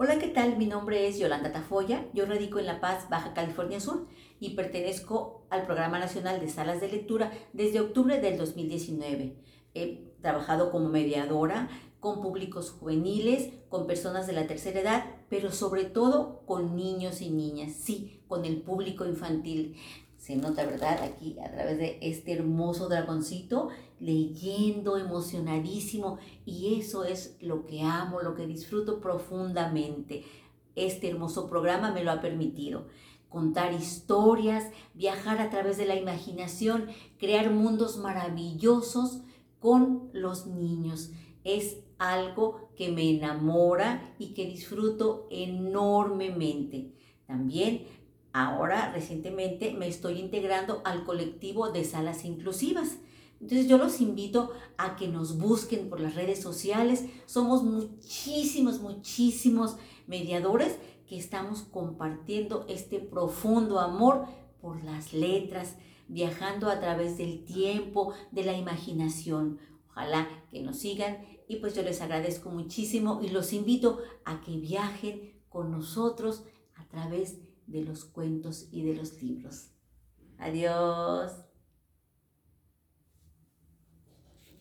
Hola, ¿qué tal? Mi nombre es Yolanda Tafoya. Yo radico en La Paz, Baja California Sur y pertenezco al Programa Nacional de Salas de Lectura desde octubre del 2019. He trabajado como mediadora con públicos juveniles, con personas de la tercera edad, pero sobre todo con niños y niñas, sí, con el público infantil. Se nota, ¿verdad? Aquí a través de este hermoso dragoncito, leyendo, emocionadísimo, y eso es lo que amo, lo que disfruto profundamente. Este hermoso programa me lo ha permitido contar historias, viajar a través de la imaginación, crear mundos maravillosos con los niños. Es algo que me enamora y que disfruto enormemente. También ahora recientemente me estoy integrando al colectivo de salas inclusivas. Entonces yo los invito a que nos busquen por las redes sociales. Somos muchísimos, muchísimos mediadores que estamos compartiendo este profundo amor por las letras, viajando a través del tiempo, de la imaginación. Ojalá que nos sigan y pues yo les agradezco muchísimo y los invito a que viajen con nosotros a través de los cuentos y de los libros. Adiós.